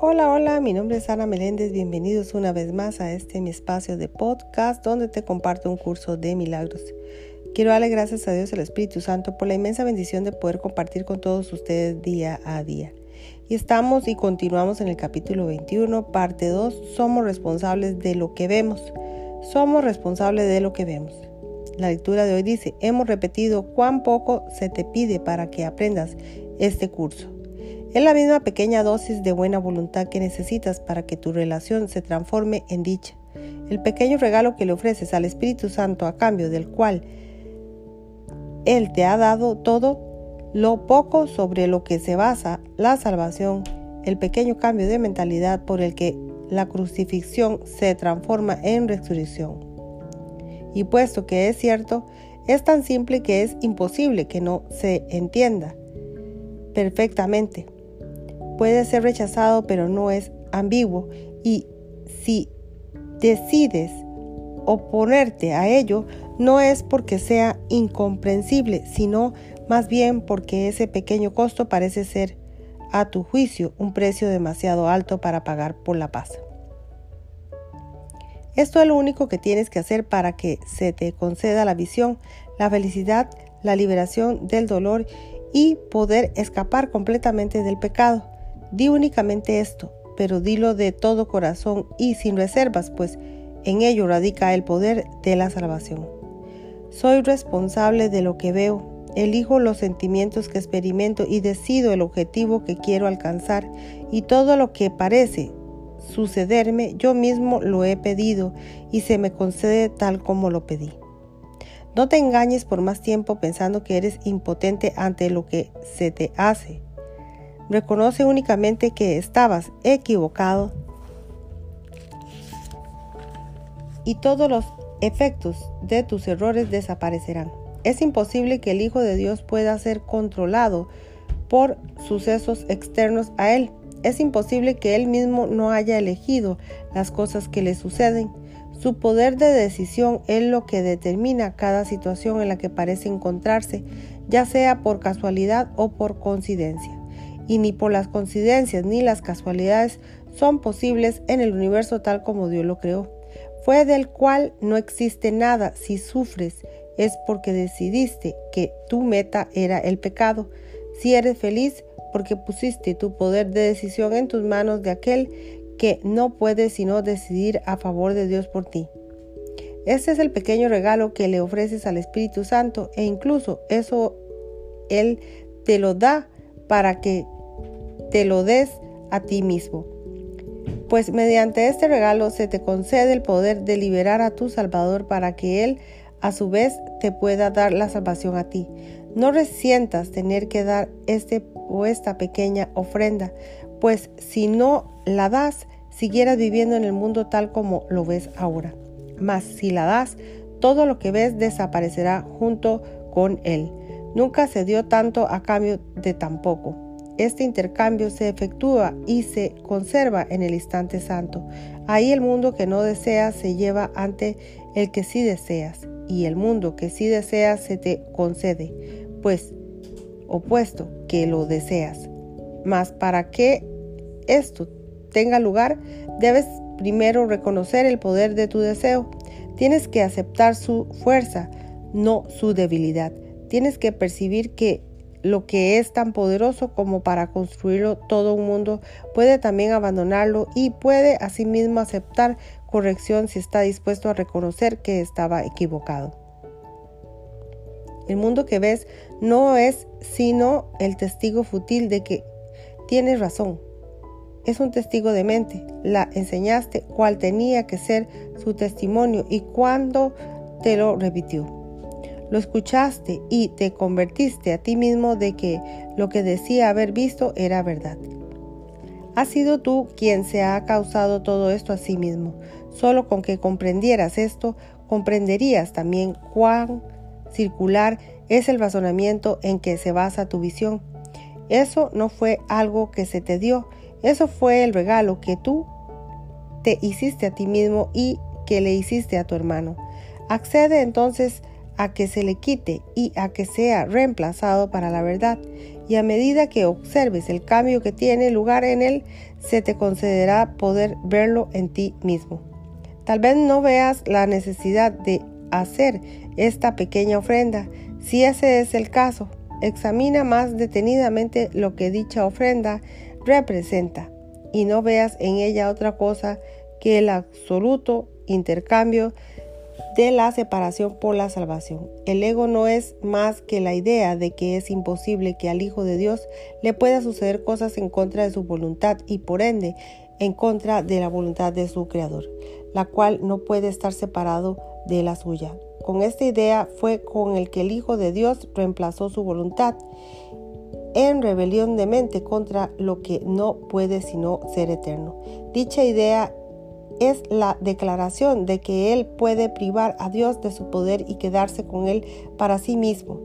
Hola, hola, mi nombre es Ana Meléndez, bienvenidos una vez más a este mi espacio de podcast donde te comparto un curso de milagros. Quiero darle gracias a Dios el Espíritu Santo por la inmensa bendición de poder compartir con todos ustedes día a día. Y estamos y continuamos en el capítulo 21, parte 2, somos responsables de lo que vemos. Somos responsables de lo que vemos. La lectura de hoy dice, hemos repetido cuán poco se te pide para que aprendas este curso. Es la misma pequeña dosis de buena voluntad que necesitas para que tu relación se transforme en dicha. El pequeño regalo que le ofreces al Espíritu Santo a cambio del cual Él te ha dado todo, lo poco sobre lo que se basa la salvación, el pequeño cambio de mentalidad por el que la crucifixión se transforma en resurrección. Y puesto que es cierto, es tan simple que es imposible que no se entienda perfectamente puede ser rechazado, pero no es ambiguo. Y si decides oponerte a ello, no es porque sea incomprensible, sino más bien porque ese pequeño costo parece ser, a tu juicio, un precio demasiado alto para pagar por la paz. Esto es lo único que tienes que hacer para que se te conceda la visión, la felicidad, la liberación del dolor y poder escapar completamente del pecado. Di únicamente esto, pero dilo de todo corazón y sin reservas, pues en ello radica el poder de la salvación. Soy responsable de lo que veo, elijo los sentimientos que experimento y decido el objetivo que quiero alcanzar y todo lo que parece sucederme yo mismo lo he pedido y se me concede tal como lo pedí. No te engañes por más tiempo pensando que eres impotente ante lo que se te hace. Reconoce únicamente que estabas equivocado y todos los efectos de tus errores desaparecerán. Es imposible que el Hijo de Dios pueda ser controlado por sucesos externos a Él. Es imposible que Él mismo no haya elegido las cosas que le suceden. Su poder de decisión es lo que determina cada situación en la que parece encontrarse, ya sea por casualidad o por coincidencia y ni por las coincidencias ni las casualidades son posibles en el universo tal como Dios lo creó. Fue del cual no existe nada. Si sufres es porque decidiste que tu meta era el pecado. Si eres feliz porque pusiste tu poder de decisión en tus manos de aquel que no puede sino decidir a favor de Dios por ti. Este es el pequeño regalo que le ofreces al Espíritu Santo e incluso eso Él te lo da para que te lo des a ti mismo. Pues mediante este regalo se te concede el poder de liberar a tu Salvador para que Él a su vez te pueda dar la salvación a ti. No resientas tener que dar este o esta pequeña ofrenda, pues si no la das, siguieras viviendo en el mundo tal como lo ves ahora. Mas si la das, todo lo que ves desaparecerá junto con él. Nunca se dio tanto a cambio de tan poco. Este intercambio se efectúa y se conserva en el instante santo. Ahí el mundo que no deseas se lleva ante el que sí deseas, y el mundo que sí deseas se te concede, pues opuesto que lo deseas. Mas para que esto tenga lugar, debes primero reconocer el poder de tu deseo. Tienes que aceptar su fuerza, no su debilidad. Tienes que percibir que lo que es tan poderoso como para construirlo todo un mundo, puede también abandonarlo y puede asimismo aceptar corrección si está dispuesto a reconocer que estaba equivocado. El mundo que ves no es sino el testigo fútil de que tienes razón. Es un testigo de mente. La enseñaste cuál tenía que ser su testimonio y cuándo te lo repitió. Lo escuchaste y te convertiste a ti mismo de que lo que decía haber visto era verdad. Has sido tú quien se ha causado todo esto a sí mismo. Solo con que comprendieras esto, comprenderías también cuán circular es el razonamiento en que se basa tu visión. Eso no fue algo que se te dio, eso fue el regalo que tú te hiciste a ti mismo y que le hiciste a tu hermano. Accede entonces a que se le quite y a que sea reemplazado para la verdad. Y a medida que observes el cambio que tiene lugar en él, se te concederá poder verlo en ti mismo. Tal vez no veas la necesidad de hacer esta pequeña ofrenda. Si ese es el caso, examina más detenidamente lo que dicha ofrenda representa y no veas en ella otra cosa que el absoluto intercambio de la separación por la salvación. El ego no es más que la idea de que es imposible que al Hijo de Dios le pueda suceder cosas en contra de su voluntad y por ende en contra de la voluntad de su Creador, la cual no puede estar separado de la suya. Con esta idea fue con el que el Hijo de Dios reemplazó su voluntad en rebelión de mente contra lo que no puede sino ser eterno. Dicha idea es la declaración de que Él puede privar a Dios de su poder y quedarse con Él para sí mismo,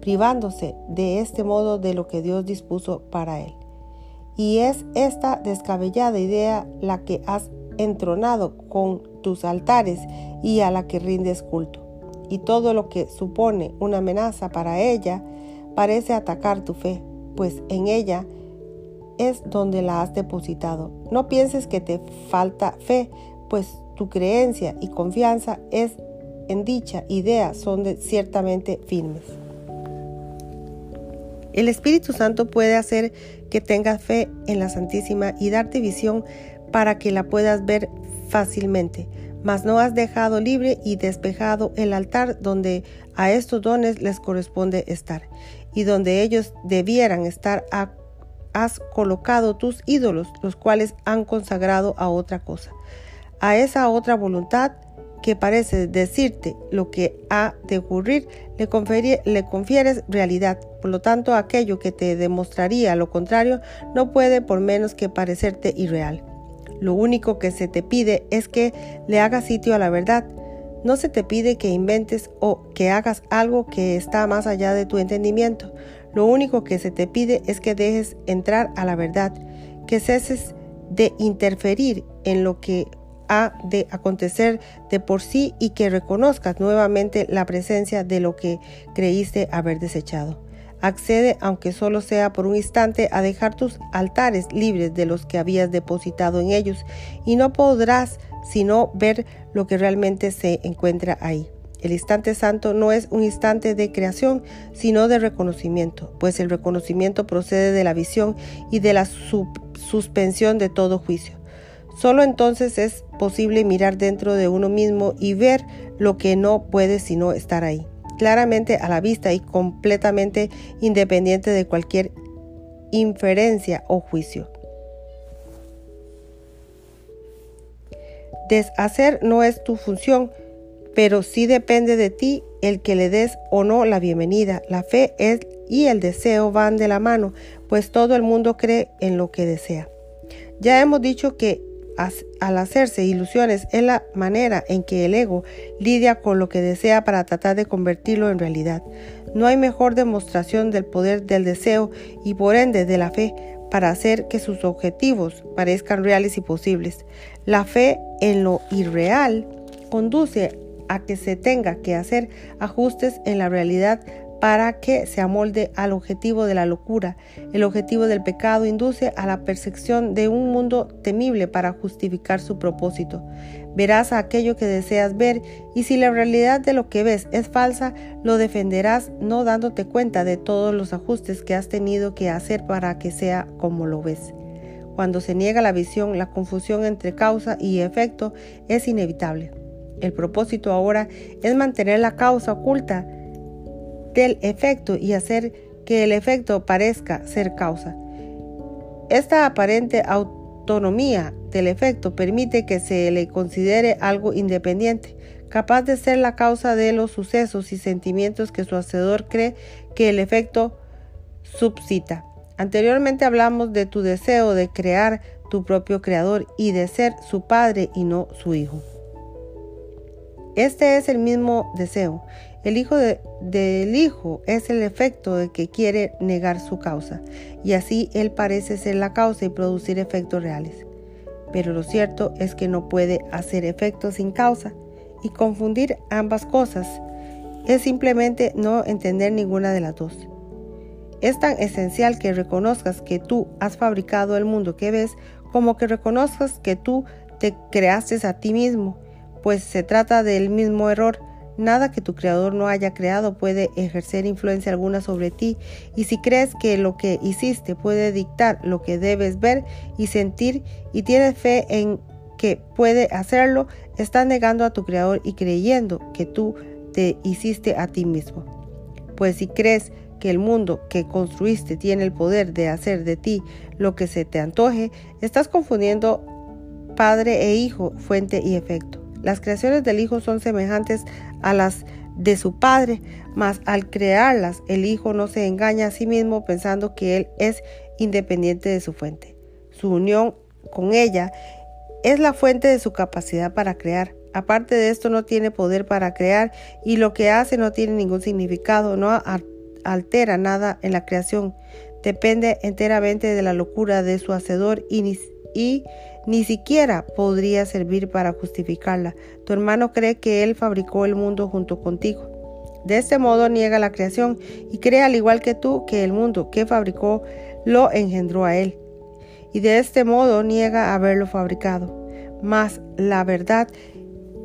privándose de este modo de lo que Dios dispuso para Él. Y es esta descabellada idea la que has entronado con tus altares y a la que rindes culto. Y todo lo que supone una amenaza para ella parece atacar tu fe, pues en ella es donde la has depositado. No pienses que te falta fe, pues tu creencia y confianza es en dicha idea son ciertamente firmes. El Espíritu Santo puede hacer que tengas fe en la Santísima y darte visión para que la puedas ver fácilmente, mas no has dejado libre y despejado el altar donde a estos dones les corresponde estar y donde ellos debieran estar a has colocado tus ídolos, los cuales han consagrado a otra cosa, a esa otra voluntad que parece decirte lo que ha de ocurrir, le, le, confieres realidad. Por lo tanto, aquello que te demostraría lo contrario no puede por menos que parecerte irreal. Lo único que se te pide es que le hagas sitio a la verdad. No se te pide que inventes o que hagas algo que está más allá de tu entendimiento. Lo único que se te pide es que dejes entrar a la verdad, que ceses de interferir en lo que ha de acontecer de por sí y que reconozcas nuevamente la presencia de lo que creíste haber desechado. Accede, aunque solo sea por un instante, a dejar tus altares libres de los que habías depositado en ellos y no podrás sino ver lo que realmente se encuentra ahí. El instante santo no es un instante de creación, sino de reconocimiento, pues el reconocimiento procede de la visión y de la suspensión de todo juicio. Solo entonces es posible mirar dentro de uno mismo y ver lo que no puede sino estar ahí, claramente a la vista y completamente independiente de cualquier inferencia o juicio. Deshacer no es tu función, pero sí depende de ti el que le des o no la bienvenida. La fe es, y el deseo van de la mano, pues todo el mundo cree en lo que desea. Ya hemos dicho que al hacerse ilusiones es la manera en que el ego lidia con lo que desea para tratar de convertirlo en realidad. No hay mejor demostración del poder del deseo y por ende de la fe para hacer que sus objetivos parezcan reales y posibles. La fe en lo irreal conduce a que se tenga que hacer ajustes en la realidad para que se amolde al objetivo de la locura. El objetivo del pecado induce a la percepción de un mundo temible para justificar su propósito. Verás aquello que deseas ver y si la realidad de lo que ves es falsa, lo defenderás no dándote cuenta de todos los ajustes que has tenido que hacer para que sea como lo ves. Cuando se niega la visión, la confusión entre causa y efecto es inevitable. El propósito ahora es mantener la causa oculta del efecto y hacer que el efecto parezca ser causa. Esta aparente autonomía del efecto permite que se le considere algo independiente, capaz de ser la causa de los sucesos y sentimientos que su hacedor cree que el efecto subsita. Anteriormente hablamos de tu deseo de crear tu propio creador y de ser su padre y no su hijo. Este es el mismo deseo. El hijo del hijo es el efecto de que quiere negar su causa, y así él parece ser la causa y producir efectos reales. Pero lo cierto es que no puede hacer efectos sin causa, y confundir ambas cosas es simplemente no entender ninguna de las dos. Es tan esencial que reconozcas que tú has fabricado el mundo que ves como que reconozcas que tú te creaste a ti mismo, pues se trata del mismo error. Nada que tu creador no haya creado puede ejercer influencia alguna sobre ti, y si crees que lo que hiciste puede dictar lo que debes ver y sentir y tienes fe en que puede hacerlo, estás negando a tu creador y creyendo que tú te hiciste a ti mismo. Pues si crees que el mundo que construiste tiene el poder de hacer de ti lo que se te antoje, estás confundiendo padre e hijo, fuente y efecto. Las creaciones del hijo son semejantes a las de su padre, mas al crearlas el hijo no se engaña a sí mismo pensando que él es independiente de su fuente. Su unión con ella es la fuente de su capacidad para crear. Aparte de esto no tiene poder para crear y lo que hace no tiene ningún significado, no altera nada en la creación. Depende enteramente de la locura de su hacedor y y ni siquiera podría servir para justificarla. Tu hermano cree que él fabricó el mundo junto contigo. De este modo niega la creación y cree al igual que tú que el mundo que fabricó lo engendró a él. Y de este modo niega haberlo fabricado. Mas la verdad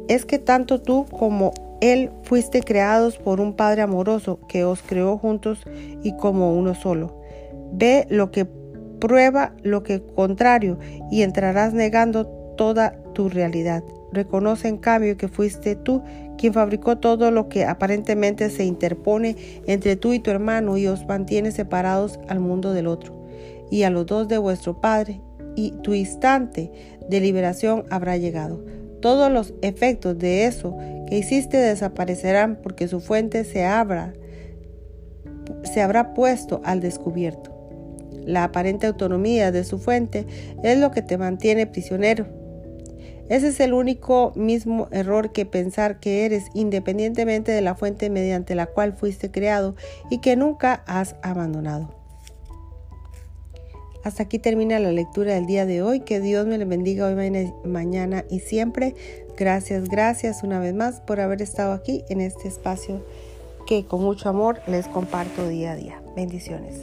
es que tanto tú como él fuiste creados por un Padre amoroso que os creó juntos y como uno solo. Ve lo que prueba lo que contrario y entrarás negando toda tu realidad. Reconoce en cambio que fuiste tú quien fabricó todo lo que aparentemente se interpone entre tú y tu hermano y os mantiene separados al mundo del otro y a los dos de vuestro Padre y tu instante de liberación habrá llegado. Todos los efectos de eso que hiciste desaparecerán porque su fuente se se habrá puesto al descubierto. La aparente autonomía de su fuente es lo que te mantiene prisionero. Ese es el único mismo error que pensar que eres independientemente de la fuente mediante la cual fuiste creado y que nunca has abandonado. Hasta aquí termina la lectura del día de hoy. Que Dios me le bendiga hoy, mañana y siempre. Gracias, gracias una vez más por haber estado aquí en este espacio que con mucho amor les comparto día a día. Bendiciones.